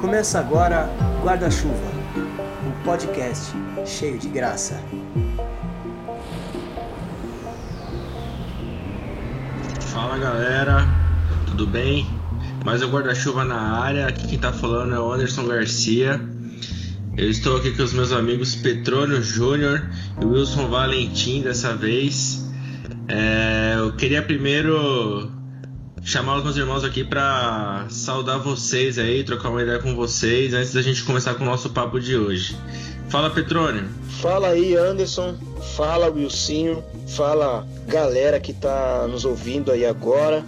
Começa agora Guarda-Chuva, um podcast cheio de graça. Fala galera, tudo bem? Mais um guarda-chuva na área. Aqui quem tá falando é o Anderson Garcia. Eu estou aqui com os meus amigos Petrônio Júnior e Wilson Valentim dessa vez. É, eu queria primeiro chamar os meus irmãos aqui para saudar vocês aí, trocar uma ideia com vocês antes da gente começar com o nosso papo de hoje. Fala Petrônio. Fala aí Anderson, fala Wilsinho, fala galera que tá nos ouvindo aí agora.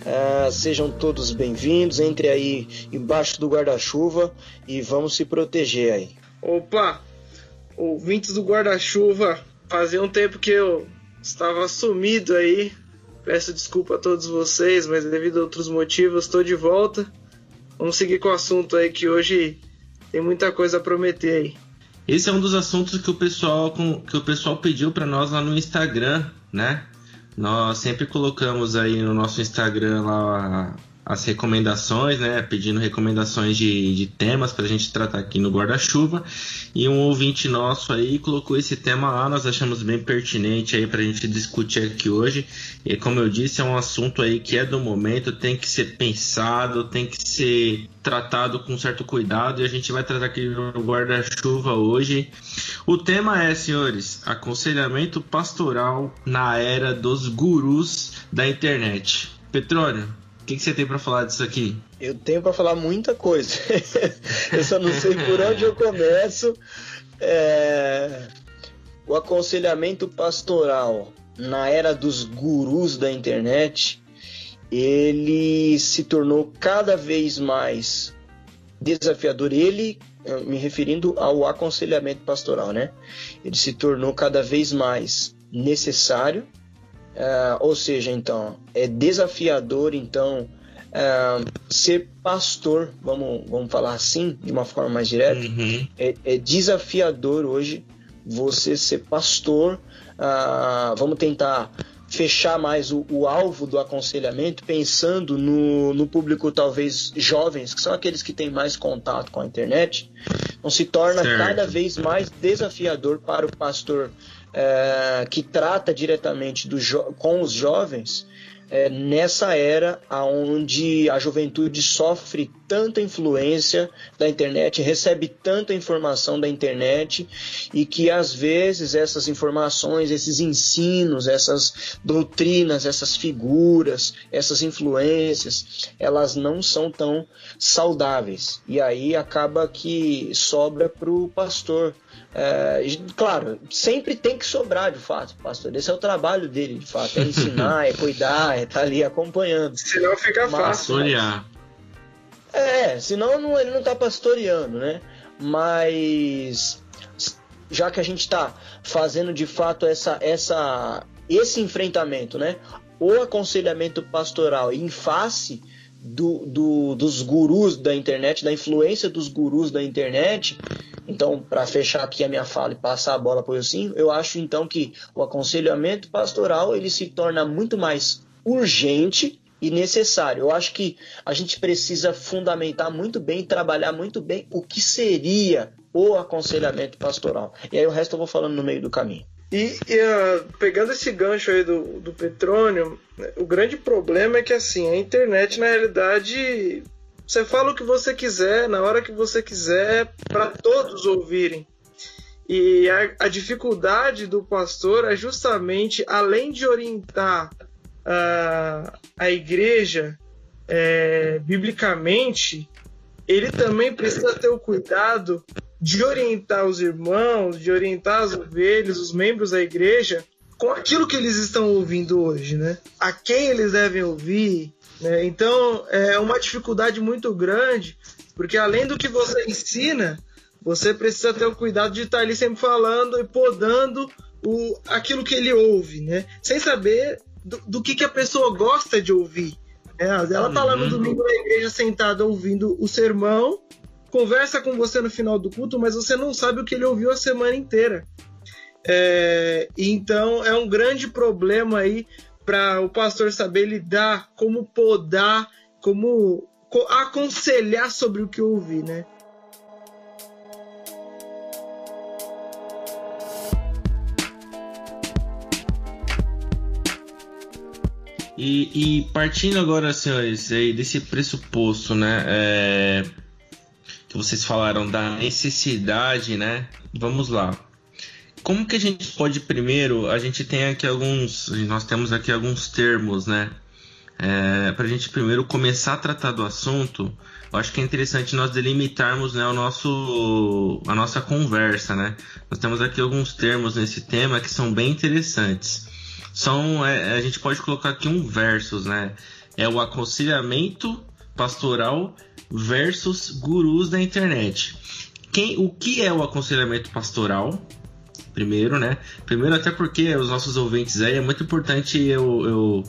Uh, sejam todos bem-vindos, entre aí embaixo do guarda-chuva e vamos se proteger aí. Opa, ouvintes do guarda-chuva, fazia um tempo que eu estava sumido aí, Peço desculpa a todos vocês, mas devido a outros motivos estou de volta. Vamos seguir com o assunto aí que hoje tem muita coisa a prometer aí. Esse é um dos assuntos que o pessoal que o pessoal pediu para nós lá no Instagram, né? Nós sempre colocamos aí no nosso Instagram lá as recomendações, né? Pedindo recomendações de, de temas para a gente tratar aqui no guarda-chuva. E um ouvinte nosso aí colocou esse tema lá, nós achamos bem pertinente aí para a gente discutir aqui hoje. E como eu disse, é um assunto aí que é do momento, tem que ser pensado, tem que ser tratado com certo cuidado e a gente vai tratar aqui no guarda-chuva hoje. O tema é, senhores, aconselhamento pastoral na era dos gurus da internet. Petrônio, o que, que, você tem para falar disso aqui? Eu tenho para falar muita coisa. eu só não sei por onde eu começo. É... O aconselhamento pastoral na era dos gurus da internet, ele se tornou cada vez mais desafiador. Ele, me referindo ao aconselhamento pastoral, né? Ele se tornou cada vez mais necessário Uh, ou seja, então, é desafiador, então, uh, ser pastor, vamos, vamos falar assim, de uma forma mais direta, uhum. é, é, desafiador hoje você ser pastor. Uh, vamos tentar fechar mais o, o, alvo do aconselhamento, pensando no, no público talvez jovens, que são aqueles que têm mais contato com a internet, não se torna certo. cada vez mais desafiador para o pastor é, que trata diretamente com os jovens é, nessa era onde a juventude sofre tanta influência da internet, recebe tanta informação da internet e que às vezes essas informações, esses ensinos, essas doutrinas, essas figuras, essas influências, elas não são tão saudáveis. E aí acaba que sobra para o pastor é, claro, sempre tem que sobrar de fato, pastor. Esse é o trabalho dele, de fato. É ensinar, é cuidar, é estar tá ali acompanhando. Senão fica fácil. Pastorear. É, senão não, ele não está pastoreando, né? Mas já que a gente está fazendo de fato essa, essa, esse enfrentamento, né? O aconselhamento pastoral em face do, do, dos gurus da internet, da influência dos gurus da internet. Então, para fechar aqui a minha fala e passar a bola para o Ilcinho, eu acho então que o aconselhamento pastoral ele se torna muito mais urgente e necessário. Eu acho que a gente precisa fundamentar muito bem, trabalhar muito bem o que seria o aconselhamento pastoral. E aí o resto eu vou falando no meio do caminho. E, e uh, pegando esse gancho aí do, do petróleo, né, o grande problema é que assim, a internet na realidade você fala o que você quiser, na hora que você quiser, para todos ouvirem. E a, a, dificuldade do pastor é justamente, além de orientar uh, a igreja é, biblicamente, ele também precisa ter o cuidado de orientar os irmãos, de orientar as ovelhas, os membros da igreja, com aquilo que eles estão ouvindo hoje, né? A quem eles devem ouvir. Né? Então é uma dificuldade muito grande, porque além do que você ensina, você precisa ter o cuidado de estar ali sempre falando e podando o, aquilo que ele ouve, né? Sem saber do, do que, que a pessoa gosta de ouvir. Né? Ela está lá no uhum. domingo na igreja sentada ouvindo o sermão conversa com você no final do culto, mas você não sabe o que ele ouviu a semana inteira. É, então é um grande problema aí para o pastor saber lidar, como podar, como aconselhar sobre o que ouvir, né? E, e, partindo agora, senhores, aí desse pressuposto, né, é, que vocês falaram da necessidade, né? Vamos lá. Como que a gente pode primeiro? A gente tem aqui alguns, nós temos aqui alguns termos, né? É, para a gente primeiro começar a tratar do assunto, eu acho que é interessante nós delimitarmos né, o nosso, a nossa conversa, né? Nós temos aqui alguns termos nesse tema que são bem interessantes são é, a gente pode colocar aqui um versus, né? É o aconselhamento pastoral versus gurus da internet. Quem, o que é o aconselhamento pastoral? Primeiro, né? Primeiro, até porque os nossos ouvintes aí é muito importante eu, eu,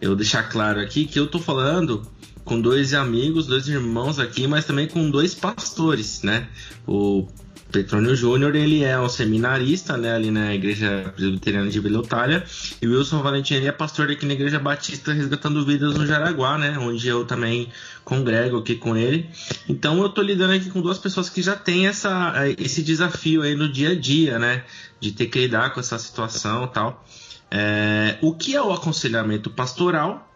eu deixar claro aqui que eu tô falando com dois amigos, dois irmãos aqui, mas também com dois pastores, né? O Petrônio Júnior, ele é um seminarista, né, ali na Igreja Presbiteriana de Vila Itália, e Wilson Valentim é pastor aqui na Igreja Batista Resgatando Vidas no Jaraguá, né, onde eu também congrego aqui com ele. Então eu tô lidando aqui com duas pessoas que já têm essa, esse desafio aí no dia a dia, né, de ter que lidar com essa situação e tal. É, o que é o aconselhamento pastoral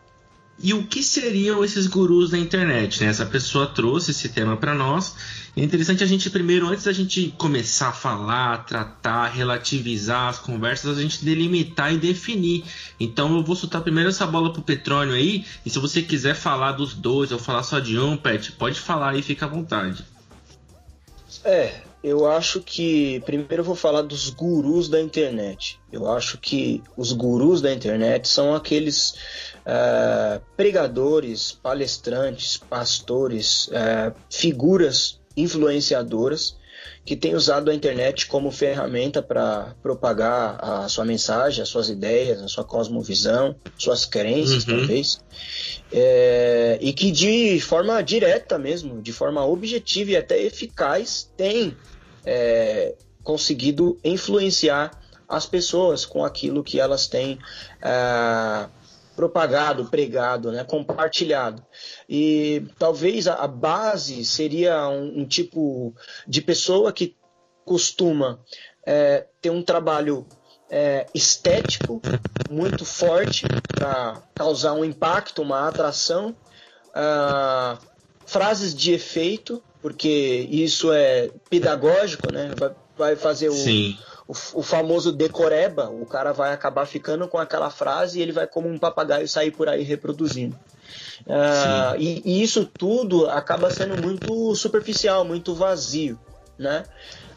e o que seriam esses gurus da internet? Né? Essa pessoa trouxe esse tema para nós. É interessante a gente primeiro, antes da gente começar a falar, tratar, relativizar as conversas, a gente delimitar e definir. Então eu vou soltar primeiro essa bola pro Petrônio aí. E se você quiser falar dos dois ou falar só de um, Pet, pode falar aí, fica à vontade. É, eu acho que primeiro eu vou falar dos gurus da internet. Eu acho que os gurus da internet são aqueles uh, pregadores, palestrantes, pastores, uh, figuras influenciadoras que têm usado a internet como ferramenta para propagar a sua mensagem, as suas ideias, a sua cosmovisão, suas crenças, uhum. talvez, é, e que de forma direta mesmo, de forma objetiva e até eficaz, têm é, conseguido influenciar as pessoas com aquilo que elas têm é, propagado, pregado, né, compartilhado. E talvez a, base seria um, um, tipo de pessoa que costuma é, ter um trabalho é, estético muito forte para causar um impacto, uma atração, uh, frases de efeito, porque isso é pedagógico, né? Vai, vai fazer o, o, o, famoso decoreba, o cara vai acabar ficando com aquela frase e ele vai como um papagaio sair por aí reproduzindo. Uh, e, e, isso tudo acaba sendo muito superficial, muito vazio, né?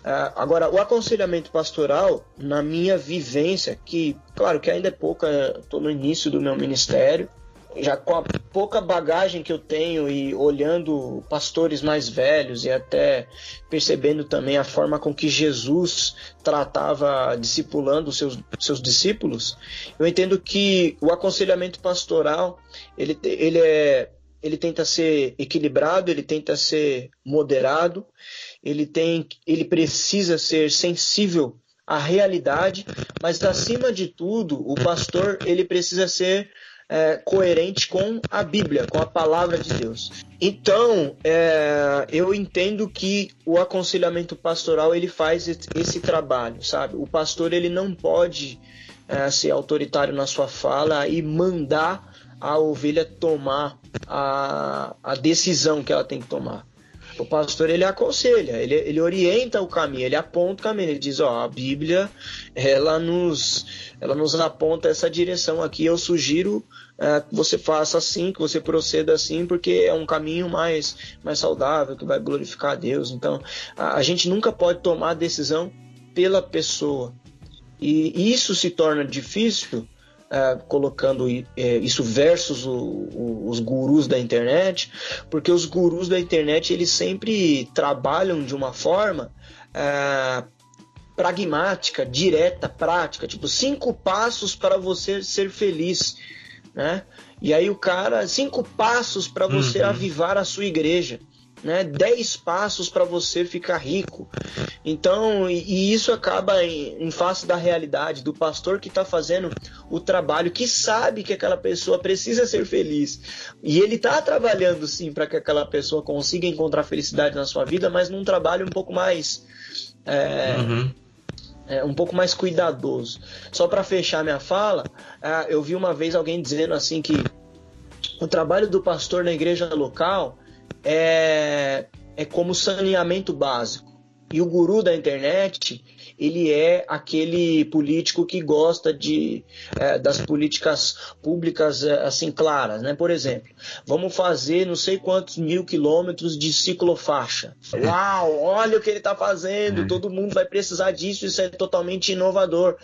Uh, agora, o aconselhamento pastoral, na minha vivência, que, claro que ainda é pouca, estou no início do meu ministério, já com a pouca bagagem que eu tenho e olhando pastores mais velhos e até percebendo também a forma com que Jesus tratava discipulando seus, seus discípulos, eu entendo que o aconselhamento pastoral ele, ele, é, ele tenta ser equilibrado, ele tenta ser moderado, ele, tem, ele precisa ser sensível à realidade, mas acima de tudo, o pastor ele precisa ser é, coerente com a Bíblia, com a palavra de Deus. Então, é, eu entendo que o aconselhamento pastoral ele faz esse trabalho, sabe? O pastor ele não pode é, ser autoritário na sua fala e mandar a ovelha tomar a, a decisão que ela tem que tomar. O pastor ele aconselha, ele, ele orienta o caminho, ele aponta o caminho, ele diz, ó, a Bíblia ela nos, ela nos aponta essa direção aqui. Eu sugiro é, que você faça assim, que você proceda assim, porque é um caminho mais, mais saudável, que vai glorificar a Deus. Então, a, a gente nunca pode tomar decisão pela pessoa. E isso se torna difícil Uh, colocando uh, isso versus o, o, os gurus da internet, porque os gurus da internet eles sempre trabalham de uma forma uh, pragmática, direta, prática, tipo cinco passos para você ser feliz, né? E aí o cara cinco passos para você uhum. avivar a sua igreja. Né? 10 passos para você ficar rico. Então, e, e isso acaba em, em, face da realidade do pastor que está fazendo o trabalho, que sabe que aquela pessoa precisa ser feliz. E ele está trabalhando sim para que aquela pessoa consiga encontrar felicidade na sua vida, mas num trabalho um pouco mais. É, uhum. É, um pouco mais cuidadoso. Só para fechar minha fala, é, eu vi uma vez alguém dizendo assim que o trabalho do pastor na igreja local é, é como saneamento básico. E o guru da internet, ele é aquele político que gosta de, é, das políticas públicas é, assim claras, né? Por exemplo, vamos fazer não sei quantos mil quilômetros de ciclofaixa. Uau, olha o que ele está fazendo, é. todo mundo vai precisar disso, isso é totalmente inovador.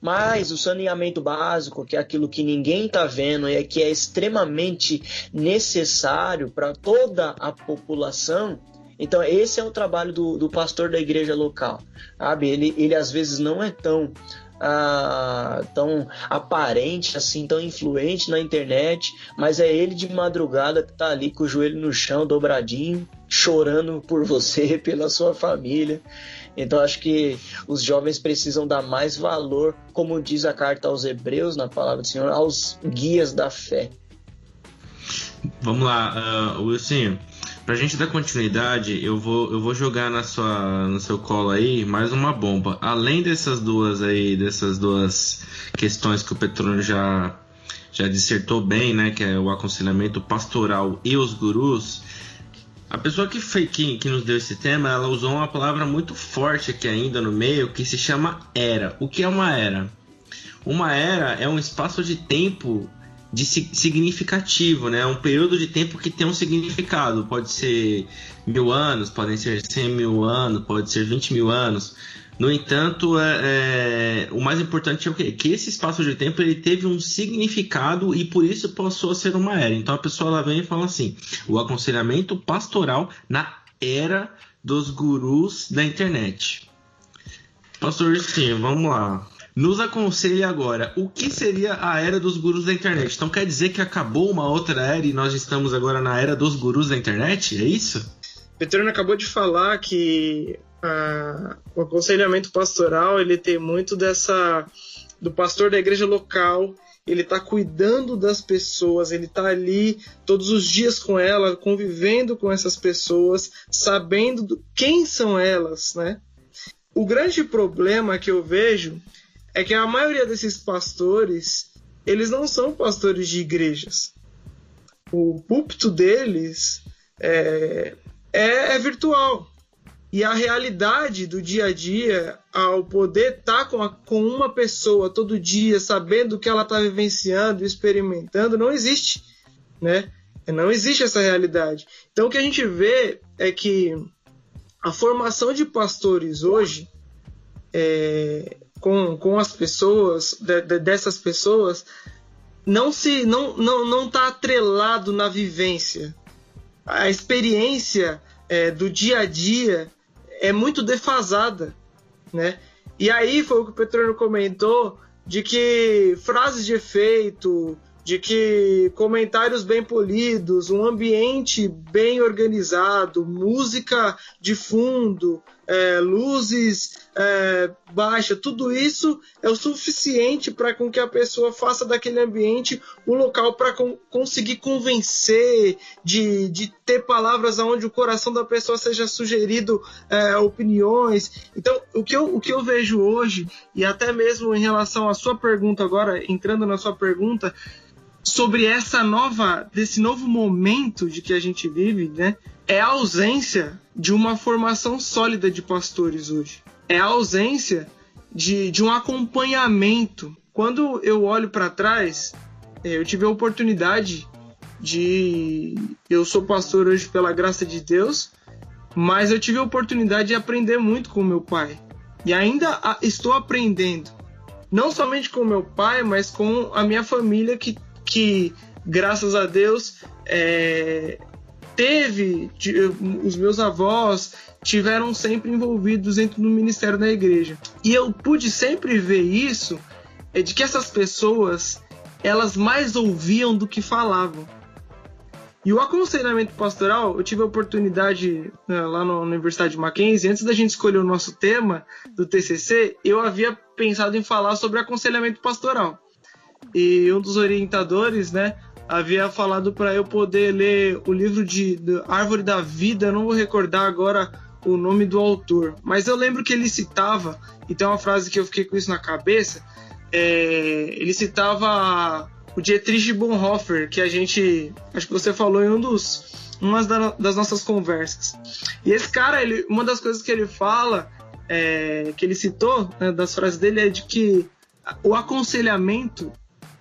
Mas o saneamento básico, que é aquilo que ninguém está vendo e que é extremamente necessário para toda a população, então, esse é o trabalho do, do pastor da igreja local. Sabe? Ele, ele às vezes não é tão, ah, tão aparente, assim, tão influente na internet, mas é ele de madrugada que está ali com o joelho no chão, dobradinho, chorando por você, pela sua família. Então acho que os jovens precisam dar mais valor, como diz a carta aos Hebreus, na palavra do Senhor, aos guias da fé. Vamos lá, uh, Wilson. Pra gente dar continuidade, eu vou, eu vou jogar na sua, no seu colo aí mais uma bomba. Além dessas duas aí, dessas duas questões que o Petrônio já, já dissertou bem, né? Que é o aconselhamento pastoral e os gurus. A pessoa que, foi, que, que nos deu esse tema, ela usou uma palavra muito forte aqui ainda no meio, que se chama era. O que é uma era? Uma era é um espaço de tempo de significativo, né? Um período de tempo que tem um significado. Pode ser mil anos, podem ser cem mil anos, pode ser vinte mil anos. No entanto, é, é, o mais importante é o quê? Que esse espaço de tempo ele teve um significado e por isso passou a ser uma era. Então a pessoa ela vem e fala assim: o aconselhamento pastoral na era dos gurus da internet. Pastor Justinho, vamos lá nos aconselhe agora o que seria a era dos gurus da internet. Então quer dizer que acabou uma outra era e nós estamos agora na era dos gurus da internet? É isso? Petrônio acabou de falar que ah, o aconselhamento pastoral ele tem muito dessa do pastor da igreja local ele está cuidando das pessoas, ele está ali todos os dias com ela, convivendo com essas pessoas, sabendo quem são elas, né? O grande problema que eu vejo é que a maioria desses pastores, eles não são pastores de igrejas. O púlpito deles é, é, é virtual. E a realidade do dia a dia, ao poder estar tá com, com uma pessoa todo dia, sabendo o que ela está vivenciando, experimentando, não existe. Né? Não existe essa realidade. Então o que a gente vê é que a formação de pastores hoje é, com, com as pessoas, de, de, dessas pessoas, não se não não não está atrelado na vivência. A experiência é, do dia a dia é muito defasada, né? E aí foi o que o Petrônio comentou de que frases de efeito, de que comentários bem polidos, um ambiente bem organizado, música de fundo, é, luzes é, baixas, tudo isso é o suficiente para com que a pessoa faça daquele ambiente um local para conseguir convencer, de, de ter palavras onde o coração da pessoa seja sugerido é, opiniões. Então, o que, eu, o que eu vejo hoje, e até mesmo em relação à sua pergunta agora, entrando na sua pergunta, sobre essa nova, desse novo momento de que a gente vive, né? É a ausência de uma formação sólida de pastores hoje. É a ausência de, de um acompanhamento. Quando eu olho para trás, é, eu tive a oportunidade de. Eu sou pastor hoje pela graça de Deus, mas eu tive a oportunidade de aprender muito com meu pai. E ainda estou aprendendo. Não somente com meu pai, mas com a minha família que que, graças a Deus, é, teve, os meus avós tiveram sempre envolvidos dentro do ministério da igreja. E eu pude sempre ver isso, é de que essas pessoas, elas mais ouviam do que falavam. E o aconselhamento pastoral, eu tive a oportunidade né, lá na Universidade de Mackenzie, antes da gente escolher o nosso tema do TCC, eu havia pensado em falar sobre aconselhamento pastoral. E um dos orientadores, né, havia falado para eu poder ler o livro de, de Árvore da Vida, não vou recordar agora o nome do autor, mas eu lembro que ele citava, e tem uma frase que eu fiquei com isso na cabeça, é, ele citava o Dietrich Bonhoeffer, que a gente, acho que você falou em um dos umas das nossas conversas. E esse cara, ele, uma das coisas que ele fala, é, que ele citou né, das frases dele é de que o aconselhamento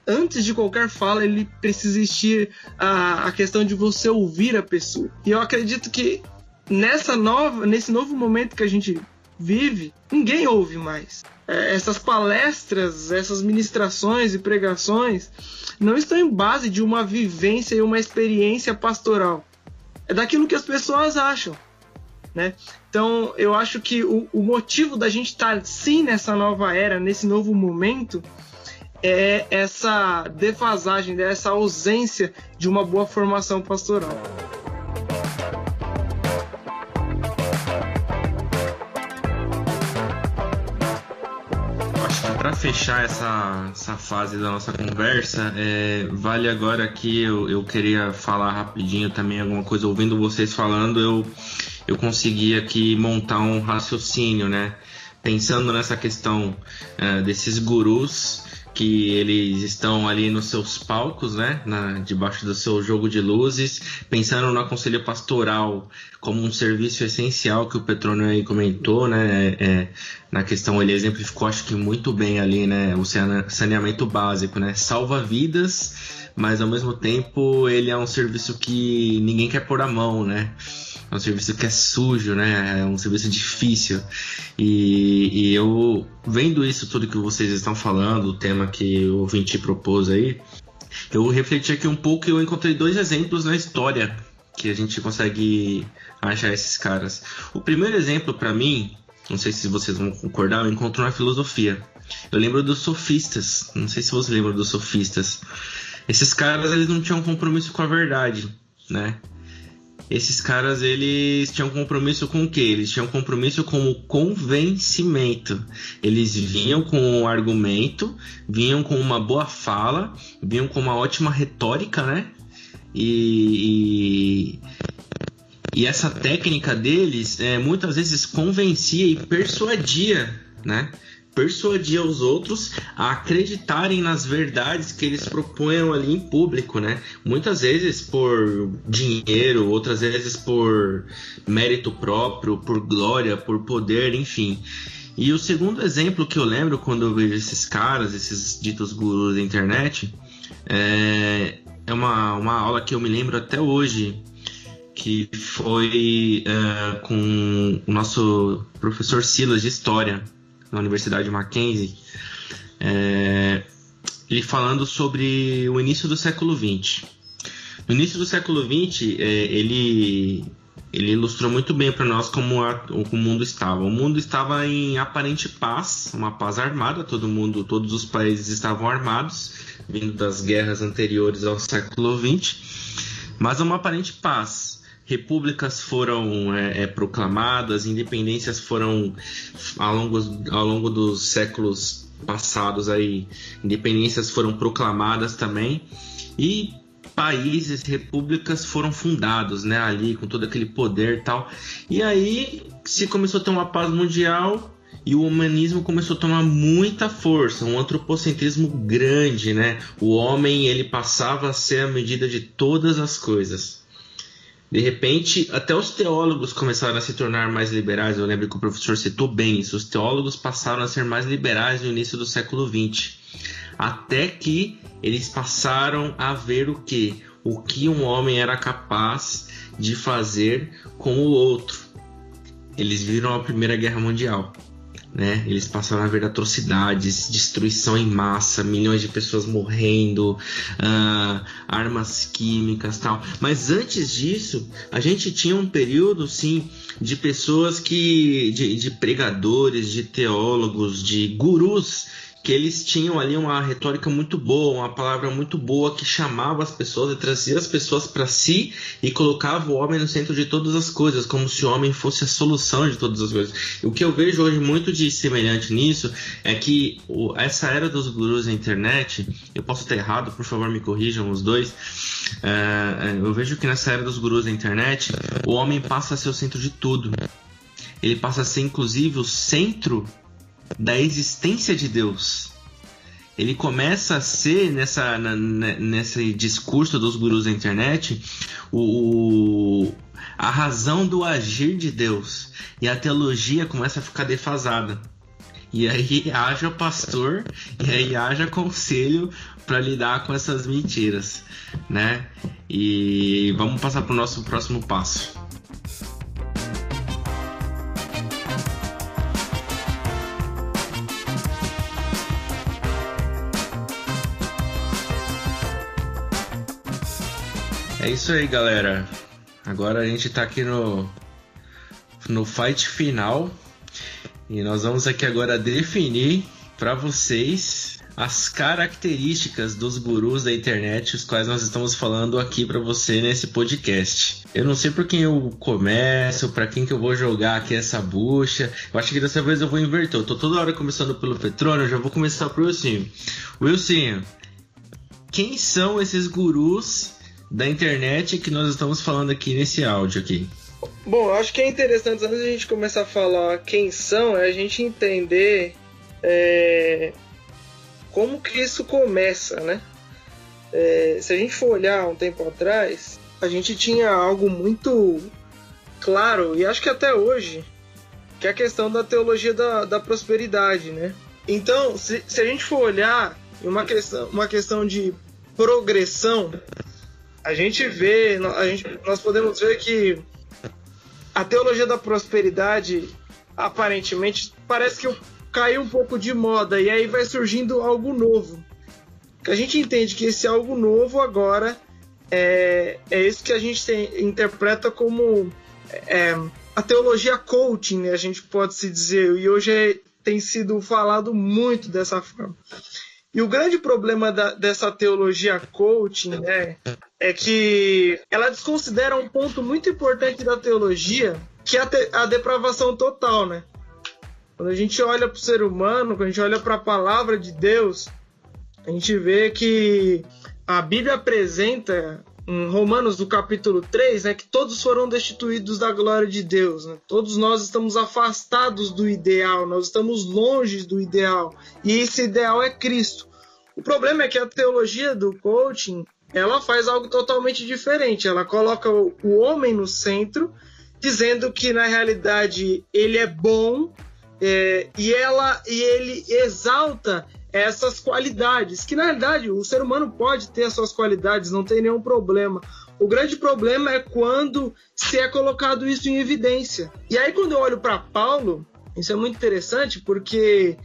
antes de qualquer fala, ele precisa existir a, a questão de você ouvir a pessoa. E eu acredito que nessa nova, nesse novo momento que a gente vive, ninguém ouve mais. É, essas palestras, essas ministrações e pregações não estão em base de uma vivência e uma experiência pastoral. É daquilo que as pessoas acham. Né? Então, eu acho que o, o motivo da gente estar tá, sim nessa nova era, nesse novo momento, é essa defasagem, né? essa ausência de uma boa formação pastoral. para fechar essa, essa fase da nossa conversa, é, vale agora que eu, eu queria falar rapidinho também alguma coisa. Ouvindo vocês falando, eu, eu consegui aqui montar um raciocínio, né? Pensando nessa questão é, desses gurus que eles estão ali nos seus palcos, né, na, debaixo do seu jogo de luzes, pensando no conselho pastoral como um serviço essencial que o Petrônio aí comentou, né, é, na questão ele exemplificou acho que muito bem ali, né, o saneamento básico, né, salva vidas, mas ao mesmo tempo ele é um serviço que ninguém quer pôr a mão, né, é um serviço que é sujo, né? É um serviço difícil. E, e eu, vendo isso tudo que vocês estão falando, o tema que o ouvinte propôs aí, eu refleti aqui um pouco e eu encontrei dois exemplos na história que a gente consegue achar esses caras. O primeiro exemplo para mim, não sei se vocês vão concordar, eu encontro na filosofia. Eu lembro dos sofistas, não sei se vocês lembram dos sofistas. Esses caras eles não tinham compromisso com a verdade, né? Esses caras eles tinham compromisso com o quê? Eles tinham compromisso com o convencimento. Eles vinham com um argumento, vinham com uma boa fala, vinham com uma ótima retórica, né? E, e, e essa técnica deles é, muitas vezes convencia e persuadia, né? Persuadir os outros a acreditarem nas verdades que eles propunham ali em público, né? Muitas vezes por dinheiro, outras vezes por mérito próprio, por glória, por poder, enfim. E o segundo exemplo que eu lembro quando eu vejo esses caras, esses ditos gurus da internet, é, é uma, uma aula que eu me lembro até hoje, que foi é, com o nosso professor Silas de História na Universidade Mackenzie, é, ele falando sobre o início do século XX. No início do século XX, é, ele, ele ilustrou muito bem para nós como, a, como o mundo estava. O mundo estava em aparente paz, uma paz armada, todo mundo, todos os países estavam armados, vindo das guerras anteriores ao século XX, mas uma aparente paz repúblicas foram é, é, proclamadas, independências foram ao longo, ao longo dos séculos passados aí, independências foram proclamadas também e países, repúblicas foram fundados, né, ali com todo aquele poder e tal. E aí se começou a ter uma paz mundial e o humanismo começou a tomar muita força, um antropocentrismo grande, né? O homem ele passava a ser a medida de todas as coisas. De repente, até os teólogos começaram a se tornar mais liberais. Eu lembro que o professor citou bem isso. Os teólogos passaram a ser mais liberais no início do século XX. Até que eles passaram a ver o que? O que um homem era capaz de fazer com o outro. Eles viram a Primeira Guerra Mundial. Né? Eles passaram a ver atrocidades, destruição em massa, milhões de pessoas morrendo, uh, armas químicas tal. Mas antes disso, a gente tinha um período, sim, de pessoas que, de, de pregadores, de teólogos, de gurus que eles tinham ali uma retórica muito boa, uma palavra muito boa que chamava as pessoas e trazia as pessoas para si e colocava o homem no centro de todas as coisas, como se o homem fosse a solução de todas as coisas. O que eu vejo hoje muito de semelhante nisso é que o, essa era dos gurus da internet, eu posso estar errado, por favor me corrijam os dois. É eu vejo que nessa era dos gurus da internet, o homem passa a ser o centro de tudo. Ele passa a ser inclusive o centro da existência de Deus. Ele começa a ser, nessa, na, nesse discurso dos gurus da internet, o, a razão do agir de Deus. E a teologia começa a ficar defasada. E aí haja pastor, e aí haja conselho para lidar com essas mentiras, né? E vamos passar para o nosso próximo passo. É isso aí, galera. Agora a gente tá aqui no, no fight final e nós vamos aqui agora definir para vocês as características dos gurus da internet, os quais nós estamos falando aqui para você nesse podcast. Eu não sei por quem eu começo, para quem que eu vou jogar aqui essa bucha. Eu acho que dessa vez eu vou inverter. Eu tô toda hora começando pelo Petrônio, já vou começar pro Wilson. Wilson, quem são esses gurus da internet que nós estamos falando aqui nesse áudio aqui? Bom, acho que é interessante, antes a gente começar a falar quem são, é a gente entender é, como que isso começa, né? É, se a gente for olhar um tempo atrás, a gente tinha algo muito claro, e acho que até hoje, que é a questão da teologia da, da prosperidade, né? Então, se, se a gente for olhar uma questão, uma questão de progressão, a gente vê, a gente, nós podemos ver que a teologia da prosperidade aparentemente parece que caiu um pouco de moda e aí vai surgindo algo novo. A gente entende que esse algo novo agora é, é isso que a gente tem, interpreta como é, a teologia coaching, né, a gente pode se dizer, e hoje é, tem sido falado muito dessa forma. E o grande problema da, dessa teologia coaching né, é que ela desconsidera um ponto muito importante da teologia, que é a, te, a depravação total. Né? Quando a gente olha para o ser humano, quando a gente olha para a palavra de Deus, a gente vê que a Bíblia apresenta em Romanos do capítulo 3, né, que todos foram destituídos da glória de Deus. Né? Todos nós estamos afastados do ideal, nós estamos longe do ideal. E esse ideal é Cristo. O problema é que a teologia do coaching ela faz algo totalmente diferente. Ela coloca o homem no centro, dizendo que na realidade ele é bom é, e ela e ele exalta essas qualidades, que na realidade o ser humano pode ter as suas qualidades, não tem nenhum problema. O grande problema é quando se é colocado isso em evidência. E aí quando eu olho para Paulo, isso é muito interessante porque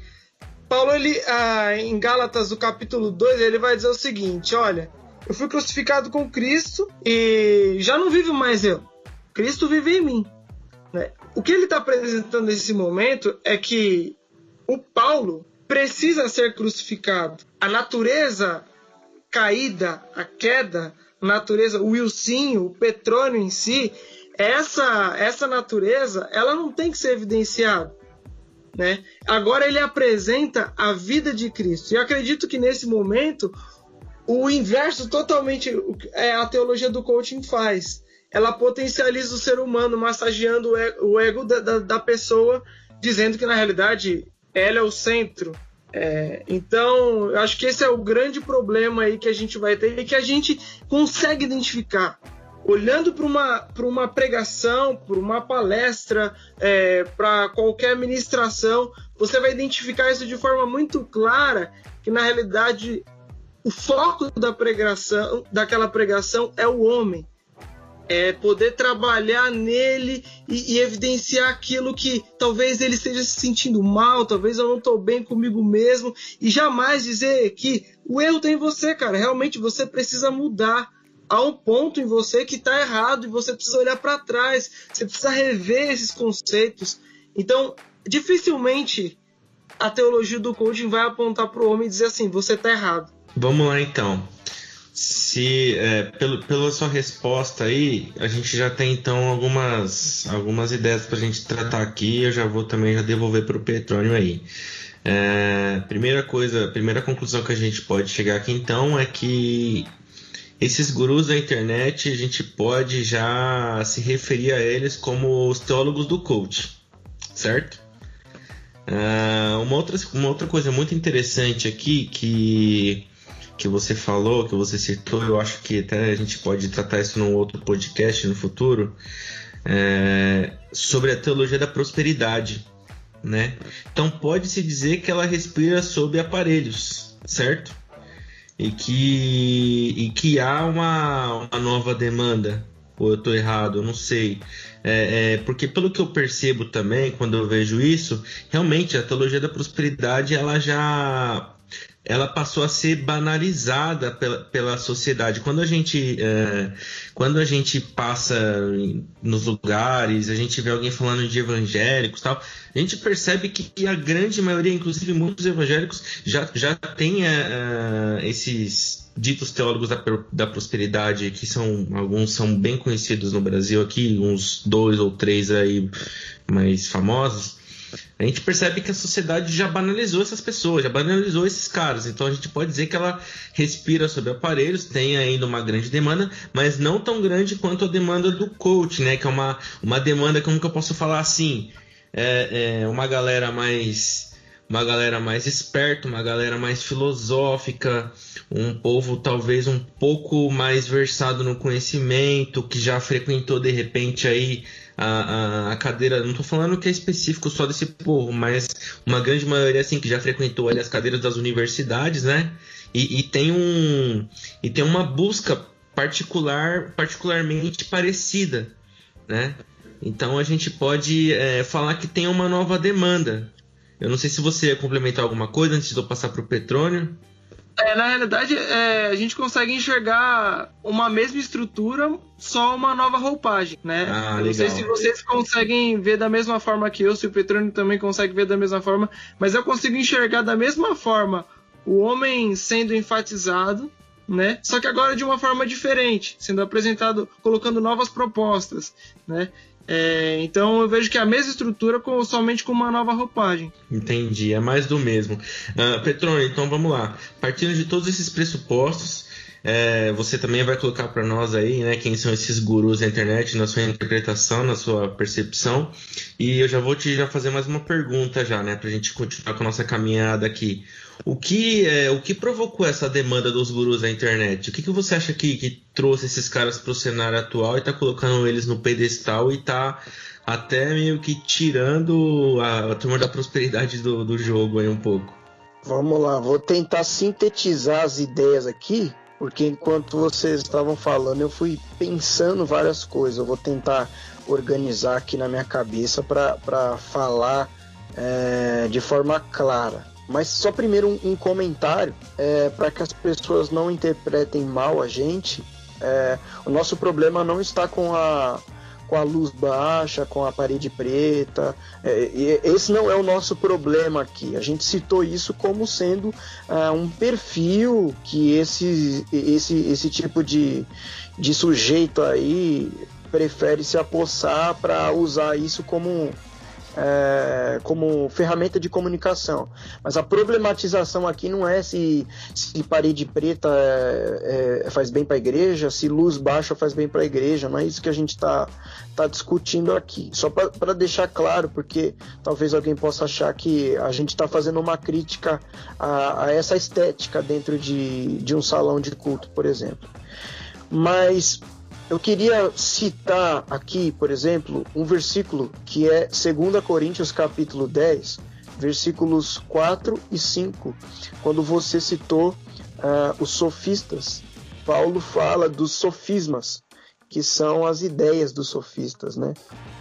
Paulo ele ah, em Gálatas do capítulo 2, ele vai dizer o seguinte, olha, eu fui crucificado com Cristo e já não vivo mais eu. Cristo vive em mim. Né? O que ele está apresentando nesse momento é que o Paulo precisa ser crucificado. A natureza caída, a queda, a natureza, o Wilsinho, o Petrônio em si, essa, essa natureza, ela não tem que ser evidenciada. Né? Agora ele apresenta a vida de Cristo. E acredito que nesse momento o inverso totalmente é a teologia do coaching faz. Ela potencializa o ser humano, massageando o ego da, da, da pessoa, dizendo que na realidade ela é o centro. É, então, eu acho que esse é o grande problema aí que a gente vai ter e que a gente consegue identificar. Olhando para uma, uma pregação, para uma palestra, é, para qualquer ministração, você vai identificar isso de forma muito clara, que na realidade o foco da pregação, daquela pregação é o homem é poder trabalhar nele e, e, evidenciar aquilo que talvez ele esteja se sentindo mal, talvez eu não estou bem comigo mesmo, e jamais dizer que o erro tem em você, cara. Realmente você precisa mudar. Há um ponto em você que está errado e você precisa olhar para trás, você precisa rever esses conceitos. Então, dificilmente a teologia do coaching vai apontar para o homem e dizer assim: você está errado. Vamos lá então. Se é, pelo, pela sua resposta aí, a gente já tem então algumas, algumas ideias para a gente tratar aqui. Eu já vou também já devolver para o Petrônio aí. É, primeira coisa, primeira conclusão que a gente pode chegar aqui então é que esses gurus da internet a gente pode já se referir a eles como os teólogos do coach, certo? Uh, uma, outra, uma outra coisa muito interessante aqui que, que você falou, que você citou, eu acho que até a gente pode tratar isso num outro podcast no futuro, é, sobre a teologia da prosperidade. Né? Então pode-se dizer que ela respira sob aparelhos, certo? E que, e que há uma, uma nova demanda ou eu estou errado, eu não sei. É, é, porque pelo que eu percebo também, quando eu vejo isso, realmente a teologia da prosperidade ela já ela passou a ser banalizada pela, pela sociedade. Quando a gente é, quando a gente passa nos lugares, a gente vê alguém falando de evangélicos tal, a gente percebe que a grande maioria, inclusive muitos evangélicos, já, já tem é, é esses ditos teólogos da, da, prosperidade, que são alguns são bem conhecidos no Brasil aqui, uns dois ou três aí mais famosos, a gente percebe que a sociedade já banalizou essas pessoas, já banalizou esses caras. Então a gente pode dizer que ela respira sobre aparelhos, tem ainda uma grande demanda, mas não tão grande quanto a demanda do coach, né? Que é uma, uma demanda, como que eu posso falar assim? É, é uma galera mais uma galera mais esperta, uma galera mais filosófica, um povo talvez um pouco mais versado no conhecimento, que já frequentou de repente aí a, a, cadeira, não estou falando que é específico só desse povo, mas uma grande maioria assim que já frequentou ali as cadeiras das universidades, né? E, e tem um e tem uma busca particular, particularmente parecida, né? Então a gente pode é, falar que tem uma nova demanda, eu não sei se você ia complementar alguma coisa antes de eu passar para o Petrônio. É, na realidade, é, a gente consegue enxergar uma mesma estrutura, só uma nova roupagem, né? Ah, não sei se vocês conseguem ver da mesma forma que eu, se o Petrônio também consegue ver da mesma forma, mas eu consigo enxergar da mesma forma o homem sendo enfatizado, né? Só que agora de uma forma diferente, sendo apresentado, colocando novas propostas, né? É, então eu vejo que é a mesma estrutura com, somente com uma nova roupagem. Entendi, é mais do mesmo. Uh, Petrone, então vamos lá. Partindo de todos esses pressupostos, é, você também vai colocar para nós aí, né, quem são esses gurus da internet na sua interpretação, na sua percepção. E eu já vou te já fazer mais uma pergunta já, né, a gente continuar com a nossa caminhada aqui. O que, é, o que provocou essa demanda dos gurus da internet? O que, que você acha que, que trouxe esses caras para o cenário atual e está colocando eles no pedestal e está até meio que tirando a, a turma da prosperidade do, do jogo aí um pouco? Vamos lá, vou tentar sintetizar as ideias aqui, porque enquanto vocês estavam falando, eu fui pensando várias coisas. Eu vou tentar organizar aqui na minha cabeça para falar é, de forma clara. Mas só primeiro um, um comentário é, para que as pessoas não interpretem mal a gente. É, o nosso problema não está com a, com a luz baixa, com a parede preta. É, esse não é o nosso problema aqui. A gente citou isso como sendo uh, um perfil que esse, esse, esse tipo de, de sujeito aí prefere se apossar para usar isso como é, como ferramenta de comunicação. Mas a problematização aqui não é se, se parede preta é, é, faz bem para a igreja, se luz baixa faz bem para a igreja, não é isso que a gente está tá discutindo aqui. Só para deixar claro, porque talvez alguém possa achar que a gente está fazendo uma crítica a, a essa estética dentro de, de um salão de culto, por exemplo. Mas eu queria citar aqui, por exemplo, um versículo que é 2 Coríntios capítulo 10, versículos 4 e 5, quando você citou uh, os sofistas. Paulo fala dos sofismas, que são as ideias dos sofistas, né?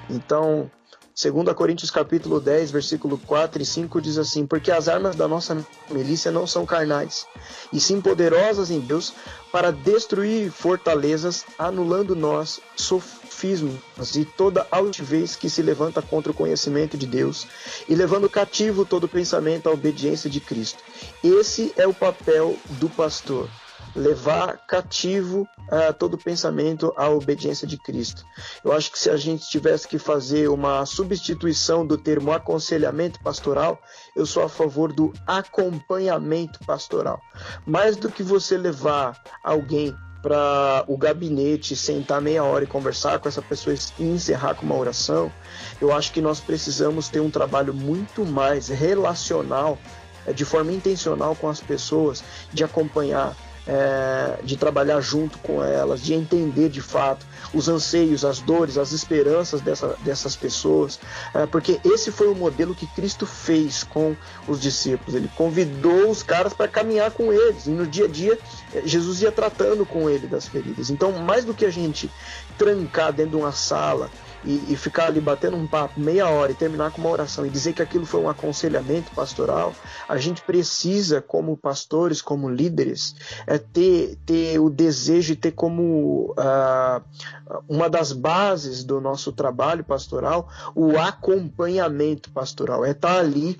Então, 2 Coríntios capítulo 10, versículo 4 e 5 diz assim: Porque as armas da nossa milícia não são carnais, e sim poderosas em Deus para destruir fortalezas, anulando nós sofismos e toda altivez que se levanta contra o conhecimento de Deus, e levando cativo todo pensamento à obediência de Cristo. Esse é o papel do pastor levar cativo uh, todo pensamento à obediência de Cristo. Eu acho que se a gente tivesse que fazer uma substituição do termo aconselhamento pastoral, eu sou a favor do acompanhamento pastoral. Mais do que você levar alguém para o gabinete, sentar meia hora e conversar com essa pessoa e encerrar com uma oração, eu acho que nós precisamos ter um trabalho muito mais relacional, eh, de forma intencional com as pessoas, de acompanhar, é, de trabalhar junto com elas, de entender de fato os anseios, as dores, as esperanças dessa, dessas pessoas, é, porque esse foi o modelo que Cristo fez com os discípulos. Ele convidou os caras para caminhar com eles e no dia a dia é, Jesus ia tratando com ele das feridas. Então, mais do que a gente trancar dentro de uma sala e, e, ficar ali batendo um papo meia hora e terminar com uma oração e dizer que aquilo foi um aconselhamento pastoral, a gente precisa, como pastores, como líderes, é ter, ter o desejo e ter como uh, uma das bases do nosso trabalho pastoral o acompanhamento pastoral. É estar ali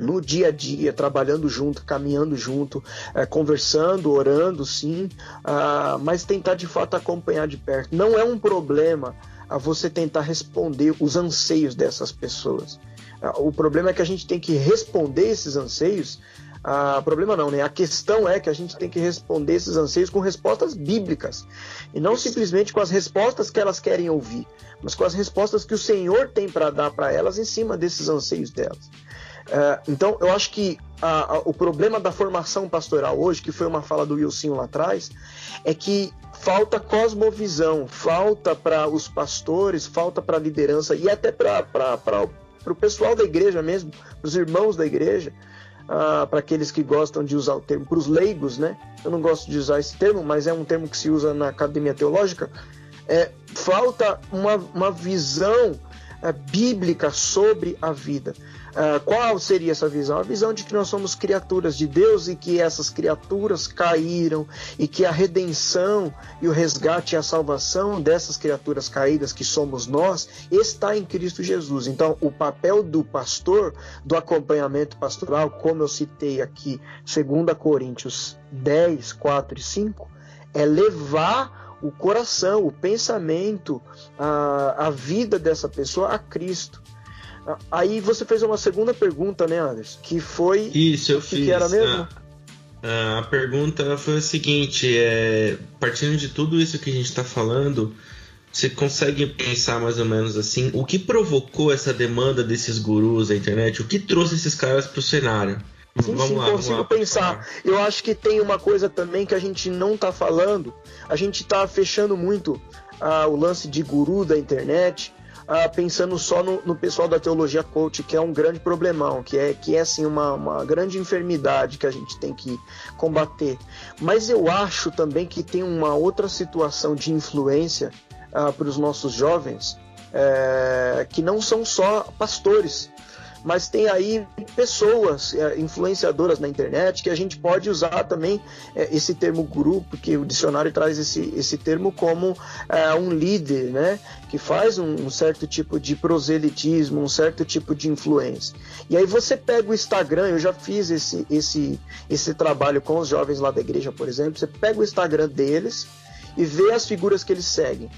no dia a dia, trabalhando junto, caminhando junto, é, conversando, orando, sim, uh, mas tentar de fato acompanhar de perto. Não é um problema a você tentar responder os anseios dessas pessoas. Ah, o problema é que a gente tem que responder esses anseios. Ah, problema não, né? A questão é que a gente tem que responder esses anseios com respostas bíblicas e não simplesmente com as respostas que elas querem ouvir, mas com as respostas que o Senhor tem para dar para elas em cima desses anseios delas. Uh, então, eu acho que a, a, o problema da formação pastoral hoje, que foi uma fala do Wilson lá atrás, é que falta cosmovisão, falta para os pastores, falta para a liderança e até para o pessoal da igreja mesmo, para os irmãos da igreja, uh, para aqueles que gostam de usar o termo, para os leigos, né? Eu não gosto de usar esse termo, mas é um termo que se usa na academia teológica. É, falta uma, uma visão uh, bíblica sobre a vida. Uh, qual seria essa visão? A visão de que nós somos criaturas de Deus e que essas criaturas caíram e que a redenção e o resgate e a salvação dessas criaturas caídas que somos nós está em Cristo Jesus. Então, o papel do pastor, do acompanhamento pastoral, como eu citei aqui, 2 Coríntios 10, 4 e 5, é levar o coração, o pensamento, a, a vida dessa pessoa a Cristo. Aí você fez uma segunda pergunta, né, Anderson? Que foi. Isso, eu que fiz. Que era mesmo? A, a pergunta foi a seguinte: é, partindo de tudo isso que a gente está falando, você consegue pensar mais ou menos assim, o que provocou essa demanda desses gurus da internet? O que trouxe esses caras para o cenário? Sim, vamos sim, lá, consigo lá, pensar. Eu acho que tem uma coisa também que a gente não está falando. A gente está fechando muito ah, o lance de guru da internet ah, pensando só no, no, pessoal da teologia coach, que é um grande problemão, que é, que é assim, uma, uma grande enfermidade que a gente tem que combater. Mas eu acho também que tem uma outra situação de influência ah, para os nossos jovens, é, que não são só pastores mas tem aí pessoas é, influenciadoras na internet que a gente pode usar também é, esse termo grupo, que o dicionário traz esse, esse termo como é, um líder, né? Que faz um, um, certo tipo de proselitismo, um certo tipo de influência. E aí você pega o Instagram, eu já fiz esse, esse, esse trabalho com os jovens lá da igreja, por exemplo, você pega o Instagram deles e vê as figuras que eles seguem.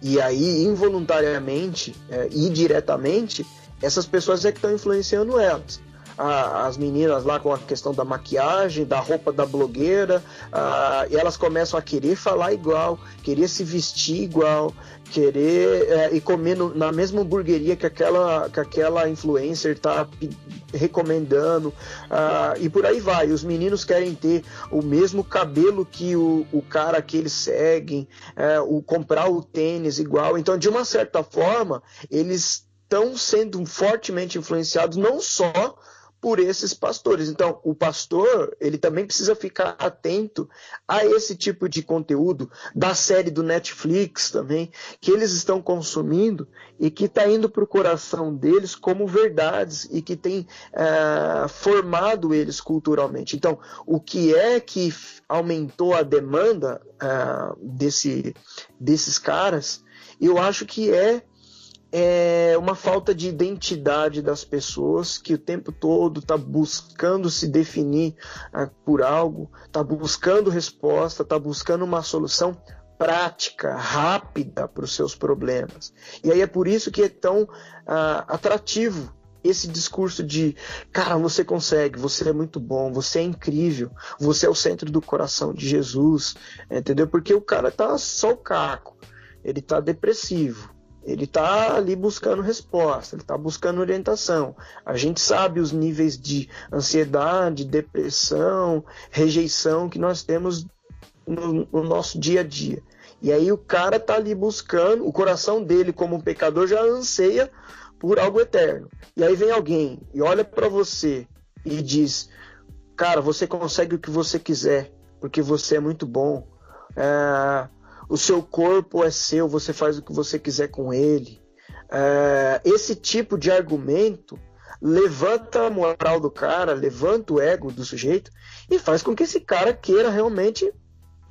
E aí, involuntariamente é, e diretamente, essas pessoas é que estão influenciando elas. as meninas lá com a questão da maquiagem, da roupa da blogueira, e elas começam a querer falar igual, querer se vestir igual, querer é, e comer no, na mesma hamburgueria que aquela, que aquela influencer está recomendando, e por aí vai. Os meninos querem ter o mesmo cabelo que o, o cara que eles seguem, é, o comprar o tênis igual. Então, de uma certa forma, eles estão sendo fortemente influenciados não só por esses pastores. Então, o pastor, ele também precisa ficar atento a esse tipo de conteúdo da série do Netflix também, que eles estão consumindo e que está indo para o coração deles como verdades e que tem uh, formado eles culturalmente. Então, o que é que aumentou a demanda uh, desse, desses caras? Eu acho que é é uma falta de identidade das pessoas que o tempo todo está buscando se definir uh, por algo, está buscando resposta, está buscando uma solução prática, rápida para os seus problemas. E aí é por isso que é tão uh, atrativo esse discurso de cara, você consegue, você é muito bom, você é incrível, você é o centro do coração de Jesus, entendeu? Porque o cara tá só o caco, ele tá depressivo, ele está ali buscando resposta, ele está buscando orientação. A gente sabe os níveis de ansiedade, depressão, rejeição que nós temos no, no nosso dia a dia. E aí o cara está ali buscando, o coração dele como um pecador já anseia por algo eterno. E aí vem alguém e olha para você e diz: Cara, você consegue o que você quiser, porque você é muito bom. É, o seu corpo é seu, você faz o que você quiser com ele. É, esse tipo de argumento levanta a moral do cara, levanta o ego do sujeito e faz com que esse cara queira realmente,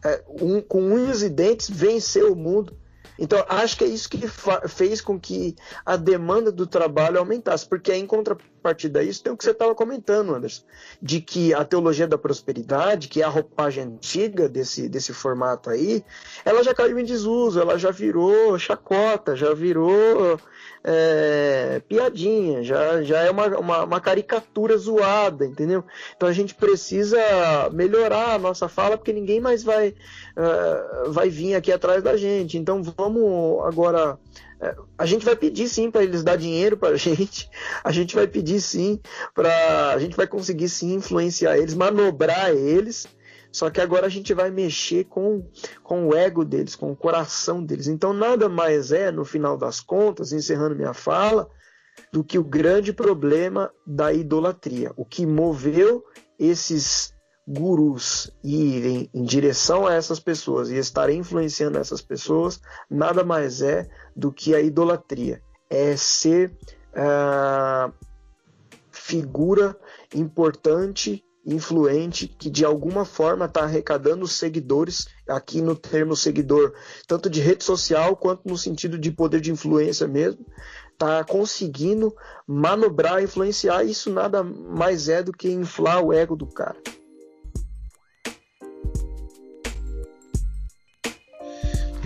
é, um, com unhas e dentes, vencer o mundo então, acho que é isso que fez com que a demanda do trabalho aumentasse, porque em contrapartida a isso tem o que você estava comentando, Anderson, de que a teologia da prosperidade, que é a roupagem antiga desse, desse formato aí, ela já caiu em desuso, ela já virou chacota, já virou é, piadinha, já, já é uma, uma, uma, caricatura zoada, entendeu? Então a gente precisa melhorar a nossa fala, porque ninguém mais vai, uh, vai vir aqui atrás da gente. Então vamos agora. A gente vai pedir sim para eles dar dinheiro para a gente, a gente vai pedir sim para. A gente vai conseguir sim influenciar eles, manobrar eles só que agora a gente vai mexer com, com o ego deles, com o coração deles. Então, nada mais é, no final das contas, encerrando minha fala, do que o grande problema da idolatria. O que moveu esses gurus irem em direção a essas pessoas e estarem influenciando essas pessoas, nada mais é do que a idolatria. É ser uh, figura importante influente que de alguma forma está arrecadando seguidores, aqui no termo seguidor, tanto de rede social quanto no sentido de poder de influência mesmo, está conseguindo manobrar, influenciar, isso nada mais é do que inflar o ego do cara.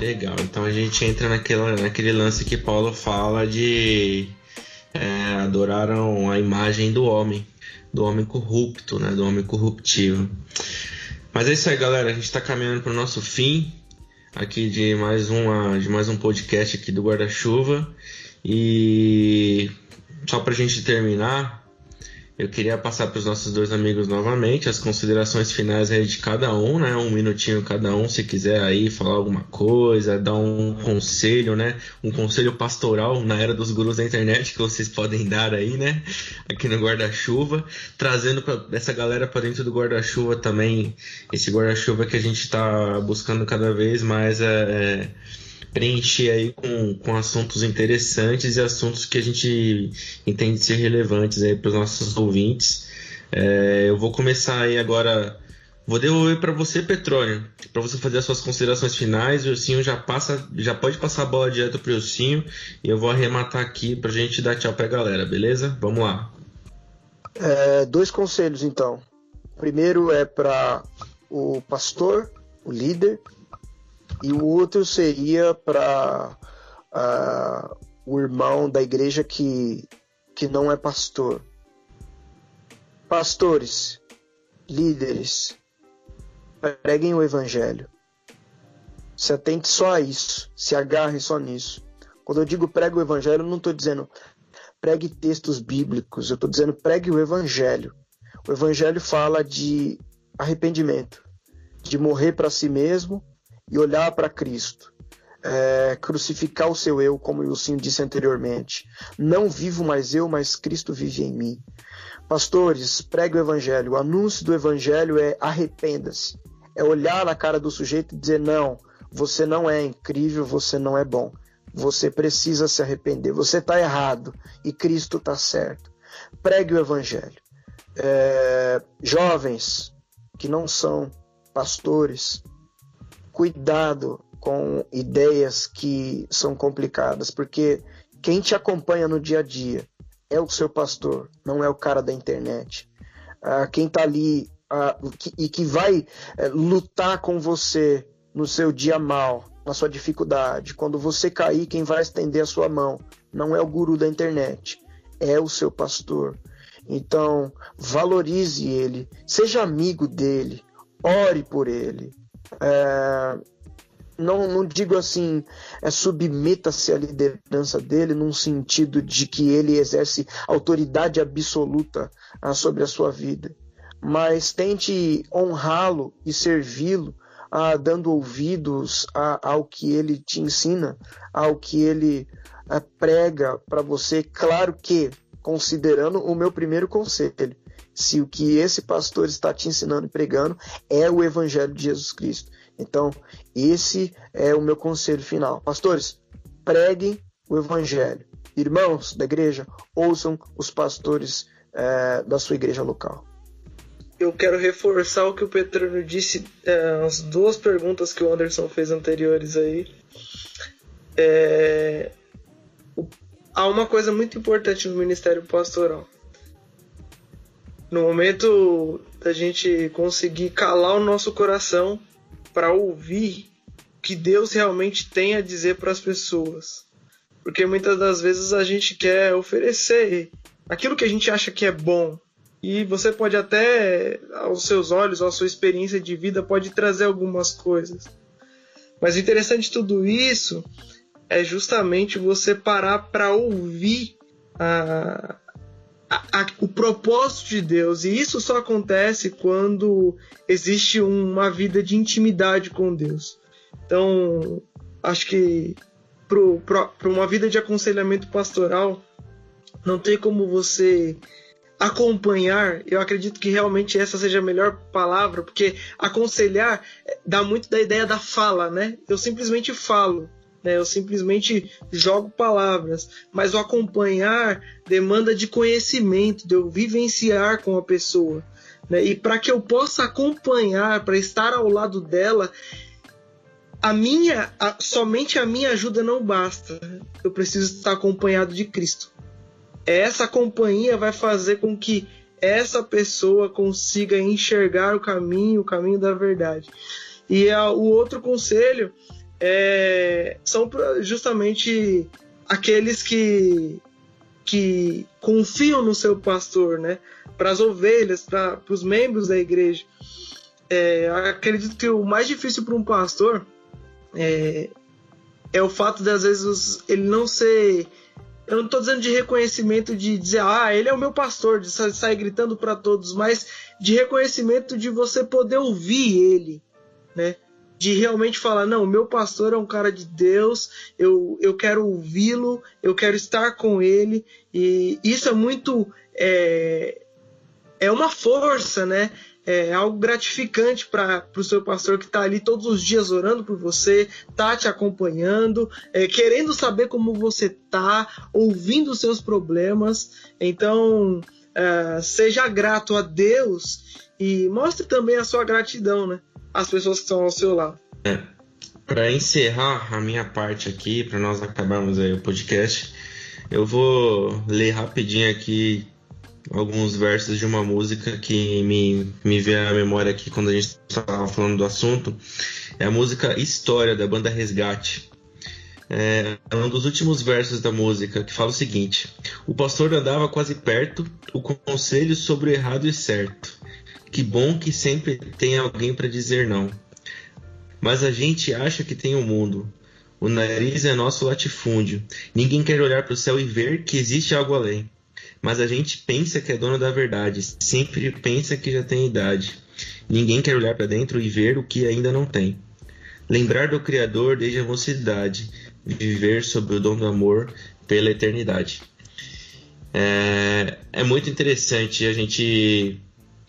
Legal, então a gente entra naquela, naquele lance que Paulo fala de é, adoraram a imagem do homem do homem corrupto, né? Do homem corruptivo. Mas é isso aí, galera. A gente está caminhando para o nosso fim aqui de mais uma de mais um podcast aqui do guarda-chuva e só para a gente terminar eu queria passar para os nossos dois amigos novamente as considerações finais aí de cada um, né? Um minutinho cada um, se quiser aí falar alguma coisa, dar um conselho, né? Um conselho pastoral na era dos gurus da internet que vocês podem dar aí, né? Aqui no guarda-chuva, trazendo para essa galera para dentro do guarda-chuva também, esse guarda-chuva que a gente está buscando cada vez mais é, é preencher aí com, com assuntos interessantes e assuntos que a gente entende ser relevantes aí para os nossos ouvintes. É, eu vou começar aí agora. Vou devolver para você, Petrônio, para você fazer as suas considerações finais. O Ursinho já passa, já pode passar a bola direto para o Ursinho e eu vou arrematar aqui para a gente dar tchau para a galera, beleza? Vamos lá. É, dois conselhos então. Primeiro é para o pastor, o líder, e o outro seria para uh, o irmão da igreja que, que não é pastor. Pastores, líderes, preguem o evangelho. Se atente só a isso, se agarre só nisso. Quando eu digo pregue o evangelho, eu não estou dizendo pregue textos bíblicos, eu estou dizendo pregue o evangelho. O evangelho fala de arrependimento, de morrer para si mesmo e olhar para Cristo. é, crucificar o seu eu, como o Wilson disse anteriormente. Não vivo mais eu, mas Cristo vive em mim. Pastores, pregue o evangelho. O anúncio do evangelho é arrependa-se. É olhar na cara do sujeito e dizer: não, você não é incrível, você não é bom. Você precisa se arrepender. Você está errado e Cristo está certo. Pregue o evangelho. É, jovens que não são pastores, cuidado com ideias que são complicadas, porque quem te acompanha no dia a dia é o seu pastor, não é o cara da internet. Ah, quem está ali ah, e que vai é, lutar com você no seu dia mal, na sua dificuldade, quando você cair, quem vai estender a sua mão não é o guru da internet, é o seu pastor. Então, valorize ele, seja amigo dele, ore por ele. É, não, não digo assim, é, submeta-se à liderança dele, num sentido de que ele exerce autoridade absoluta ah, sobre a sua vida, mas tente honrá-lo e servi-lo, ah, dando ouvidos a, ao que ele te ensina, ao que ele ah, prega para você. Claro que, considerando o meu primeiro conselho, se o que esse pastor está te ensinando e pregando é o Evangelho de Jesus Cristo. Então, esse é o meu conselho final. Pastores, preguem o Evangelho. Irmãos da igreja, ouçam os pastores é, da sua igreja local. Eu quero reforçar o que o Petrônio disse, é, as duas perguntas que o Anderson fez anteriores aí. É, há uma coisa muito importante no ministério pastoral no momento da gente conseguir calar o nosso coração para ouvir o que Deus realmente tem a dizer para as pessoas. Porque muitas das vezes a gente quer oferecer aquilo que a gente acha que é bom. E você pode até, aos seus olhos, à sua experiência de vida, pode trazer algumas coisas. Mas o interessante de tudo isso é justamente você parar para ouvir a, a, o propósito de Deus. E isso só acontece quando existe uma vida de intimidade com Deus. Então, acho que para uma vida de aconselhamento pastoral, não tem como você acompanhar. Eu acredito que realmente essa seja a melhor palavra, porque aconselhar dá muito da ideia da fala, né? Eu simplesmente falo né? Eu simplesmente jogo palavras, mas o acompanhar demanda de conhecimento, de eu vivenciar com a pessoa, né? E para que eu possa acompanhar, para estar ao lado dela, a minha, a, somente a minha ajuda não basta. Eu preciso estar acompanhado de Cristo. Essa companhia vai fazer com que essa pessoa consiga enxergar o caminho, o caminho da verdade. E a, o outro conselho é, são justamente aqueles que, que confiam no seu pastor, né? Para as ovelhas, para os membros da igreja. É, acredito que o mais difícil para um pastor é, é o fato de às vezes ele não ser eu não estou dizendo de reconhecimento de dizer, ah, ele é o meu pastor, de sair gritando para todos, mas de reconhecimento de você poder ouvir ele, né? De realmente falar: não, meu pastor é um cara de Deus, eu, eu quero ouvi-lo, eu quero estar com ele, e isso é muito. É, é uma força, né? É algo gratificante para o seu pastor que está ali todos os dias orando por você, tá te acompanhando, é, querendo saber como você tá, ouvindo os seus problemas. Então, é, seja grato a Deus e mostre também a sua gratidão, né? As pessoas que estão ao seu lado. É. Para encerrar a minha parte aqui, para nós acabarmos aí o podcast, eu vou ler rapidinho aqui alguns versos de uma música que me, me veio à memória aqui quando a gente estava falando do assunto. É a música História da banda Resgate. É, um dos últimos versos da música que fala o seguinte: O pastor andava quase perto, o conselho sobre o errado e certo. Que bom que sempre tem alguém para dizer não. Mas a gente acha que tem o um mundo. O nariz é nosso latifúndio. Ninguém quer olhar para o céu e ver que existe algo além. Mas a gente pensa que é dono da verdade. Sempre pensa que já tem idade. Ninguém quer olhar para dentro e ver o que ainda não tem. Lembrar do Criador desde a mocidade, viver sob o dom do amor pela eternidade. É, é muito interessante a gente.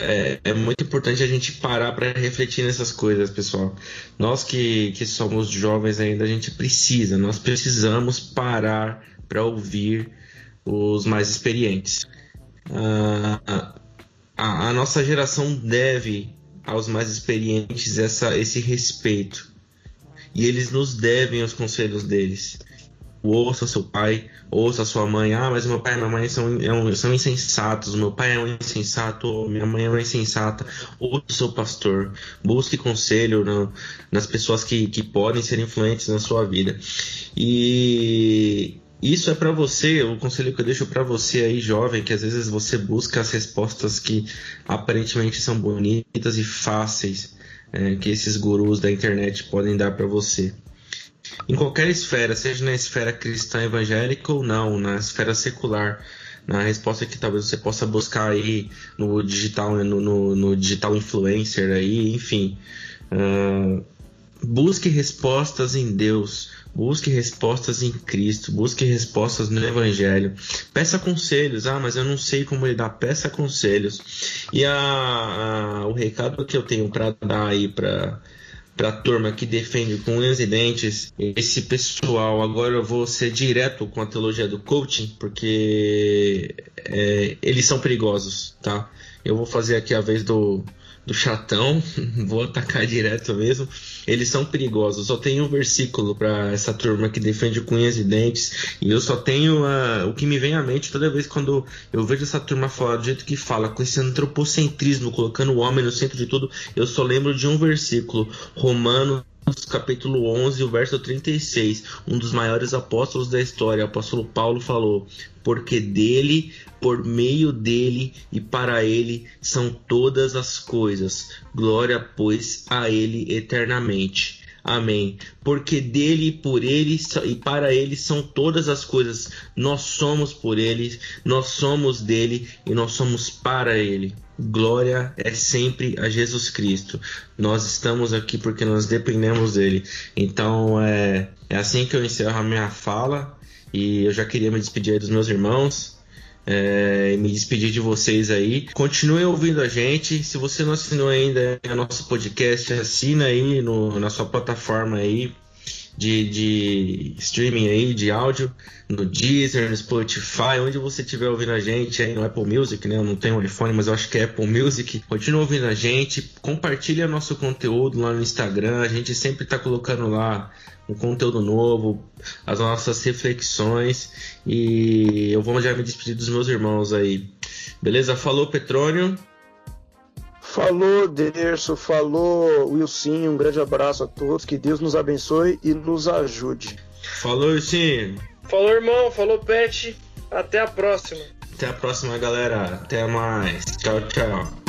É, é, muito importante a gente parar para refletir nessas coisas, pessoal. Nós que, que somos jovens ainda, a gente precisa, nós precisamos parar para ouvir os mais experientes. Ah, a, a, nossa geração deve aos mais experientes essa, esse respeito. E eles nos devem os conselhos deles ouça seu pai, ouça sua mãe. Ah, mas meu pai e minha mãe são, é são insensatos. Meu pai é um insensato, minha mãe é uma insensata. Ouça seu pastor. Busque conselho no, nas pessoas que, que podem ser influentes na sua vida. E isso é para você, o conselho que eu deixo para você aí, jovem, que às vezes você busca as respostas que aparentemente são bonitas e fáceis é, que esses gurus da internet podem dar para você em qualquer esfera, seja na esfera cristã evangélica ou não, na esfera secular. Na resposta que talvez você possa buscar aí no digital, no, no, no digital influencer aí, enfim. Uh, busque respostas em Deus, busque respostas em Cristo, busque respostas no Evangelho. Peça conselhos, ah, mas eu não sei como lidar. Peça conselhos. E a, a o recado que eu tenho para dar aí para para turma que defende com unhas e dentes esse pessoal. Agora eu vou ser direto com a teologia do coaching, porque é, eles são perigosos, tá? Eu vou fazer aqui a vez do, do chatão, vou atacar direto mesmo. Eles são perigosos. Só tenho um versículo para essa turma que defende com unhas e dentes, e eu só tenho uh, o que me vem à mente toda vez quando eu vejo essa turma falar do jeito que fala, com esse antropocentrismo, colocando o homem no centro de tudo. Eu só lembro de um versículo, Romanos capítulo 11, o verso 36, um dos maiores apóstolos da história, o apóstolo Paulo falou: Porque dele, por meio dele e para ele são todas as coisas. Glória, pois, a ele eternamente. Amém. Porque dele, por ele e para ele são todas as coisas. Nós somos por ele, nós somos dele e nós somos para ele. Glória é sempre a Jesus Cristo. Nós estamos aqui porque nós dependemos dele. Então é, é assim que eu encerro a minha fala. E eu já queria me despedir dos meus irmãos. É, me despedir de vocês aí. Continuem ouvindo a gente. Se você não assinou ainda o nosso podcast, assina aí no, na sua plataforma aí de, de streaming aí, de áudio, no Deezer, no Spotify, onde você estiver ouvindo a gente aí no Apple Music, né? Eu não tenho um iPhone, mas eu acho que é Apple Music. Continue ouvindo a gente, compartilha nosso conteúdo lá no Instagram. A gente sempre está colocando lá um conteúdo novo, as nossas reflexões. E eu vou já me despedir dos meus irmãos aí. Beleza? Falou, Petrônio. Falou, Derso, falou, Wilson, um grande abraço a todos, que Deus nos abençoe e nos ajude. Falou, Wilson. Falou, irmão, falou, Pet, até a próxima. Até a próxima, galera. Até mais. Tchau, tchau.